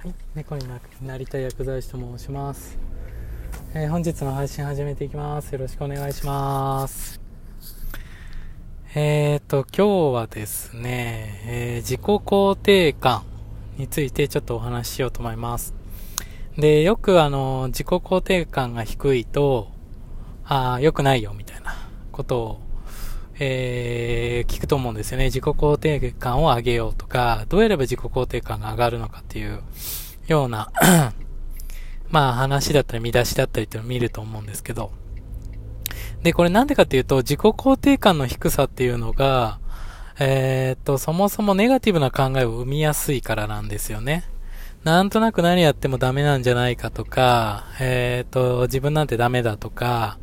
はい、猫になりたい薬剤師と申します、えー本日の配信始めていきます。よろしくお願いします。えーと、今日はですね、えー自己肯定感についてちょっとお話ししようと思います。で、よくあの、自己肯定感が低いと、ああ、良くないよ、みたいなことを、えー聞くと思うんですよね。自己肯定感を上げようとか、どうやれば自己肯定感が上がるのかっていうような、まあ話だったり見出しだったりっていうのを見ると思うんですけど。で、これなんでかっていうと、自己肯定感の低さっていうのが、えーっと、そもそもネガティブな考えを生みやすいからなんですよね。なんとなく何やってもダメなんじゃないかとか、えーっと、自分なんてダメだとか、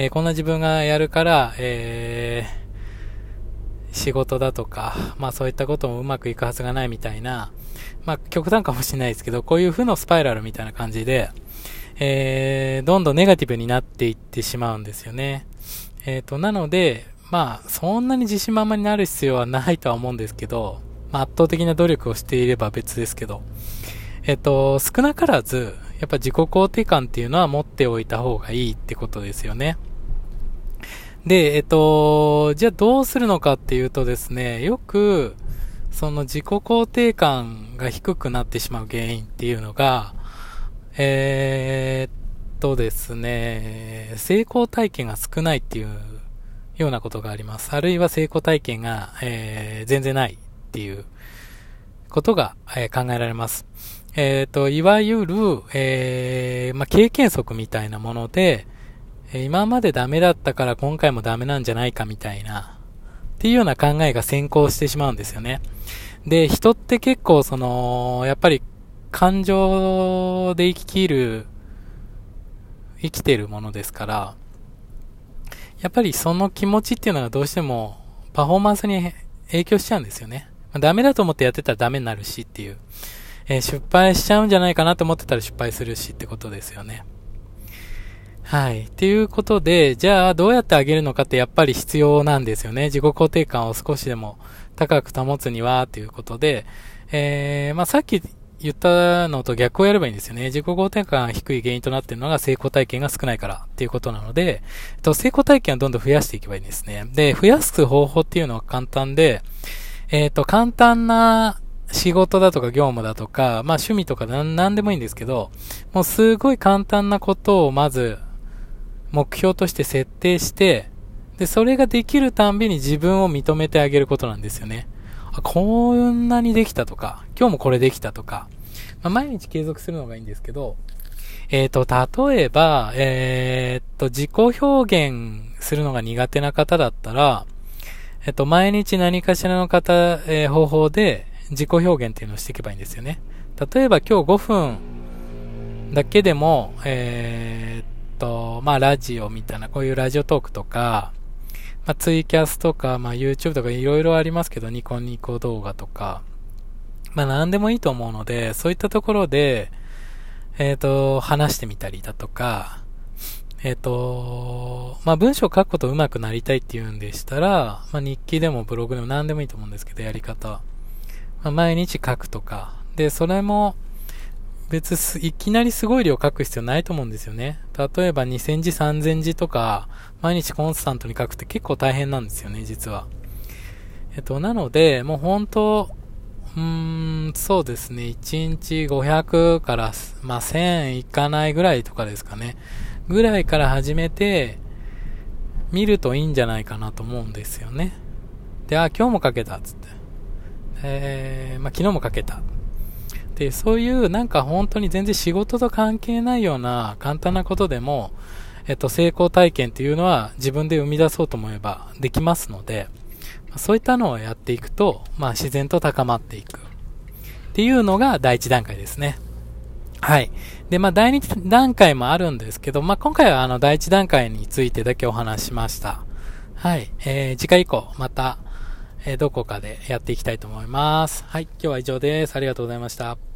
えーこんな自分がやるから、えー仕事だとか、まあそういったこともうまくいくはずがないみたいな、まあ極端かもしれないですけど、こういう負のスパイラルみたいな感じで、えー、どんどんネガティブになっていってしまうんですよね。えっ、と、なので、まあ、そんなに自信満々になる必要はないとは思うんですけど、まあ、圧倒的な努力をしていれば別ですけど、えっ、と、少なからず、やっぱ自己肯定感っていうのは持っておいた方がいいってことですよね。で、えっと、じゃあどうするのかっていうとですね、よく、その自己肯定感が低くなってしまう原因っていうのが、えーっとですね、成功体験が少ないっていうようなことがあります。あるいは成功体験が、えー全然ないっていうことが、えー考えられます。えーっと、いわゆる、えーまあ、経験則みたいなもので、今までダメだったから今回もダメなんじゃないかみたいな、っていうような考えが先行してしまうんですよね。で、人って結構その、やっぱり感情で生ききる、生きてるものですから、やっぱりその気持ちっていうのがどうしてもパフォーマンスに影響しちゃうんですよね。ダメだと思ってやってたらダメになるしっていう。えー失敗しちゃうんじゃないかなと思ってたら失敗するしってことですよね。はい。っていうことで、じゃあどうやってあげるのかってやっぱり必要なんですよね。自己肯定感を少しでも高く保つにはっていうことで、えー、まあさっき言ったのと逆をやればいいんですよね。自己肯定感が低い原因となっているのが成功体験が少ないからっていうことなので、えっと、成功体験をどんどん増やしていけばいいんですね。で、増やす方法っていうのは簡単で、えっ、と、簡単な仕事だとか業務だとか、まあ趣味とかなんでもいいんですけど、もうすごい簡単なことをまず目標として設定して、で、それができるたんびに自分を認めてあげることなんですよね。あ、こんなにできたとか、今日もこれできたとか、まあ、毎日継続するのがいいんですけど、えっ、と、例えば、えっ、と、自己表現するのが苦手な方だったら、えっ、と、毎日何かしらの方、え方法で自己表現っていうのをしていけばいいんですよね。例えば今日5分だけでも、えーっと、まあ、ラジオみたいな、こういうラジオトークとか、まあ、ツイキャスとか、まあ、YouTube とかいろいろありますけど、ニコニコ動画とか、まあ、何でもいいと思うので、そういったところで、えーっと、話してみたりだとか、えーっと、まあ、文章を書くこと上手くなりたいっていうんでしたら、まあ、日記でもブログでも何でもいいと思うんですけど、やり方。まあ、毎日書くとか。で、それも、別す、いきなりすごい量書く必要ないと思うんですよね。例えば2000字3000字とか、毎日コンスタントに書くって結構大変なんですよね、実は。えっと、なので、もう本当、うーん、そうですね、1日500から、まあ、1000いかないぐらいとかですかね。ぐらいから始めて、見るといいんじゃないかなと思うんですよね。で、あ、今日も書けた、つって。えー、まあ、昨日も書けた。で、そういうなんか本当に全然仕事と関係ないような簡単なことでも、えっと、成功体験っていうのは自分で生み出そうと思えばできますので、そういったのをやっていくと、まあ自然と高まっていく。っていうのが第一段階ですね。はい。で、まあ第二段階もあるんですけど、まあ今回はあの第一段階についてだけお話ししました。はい。えー、次回以降また、えどこかでやっていきたいと思います。はい。今日は以上です。ありがとうございました。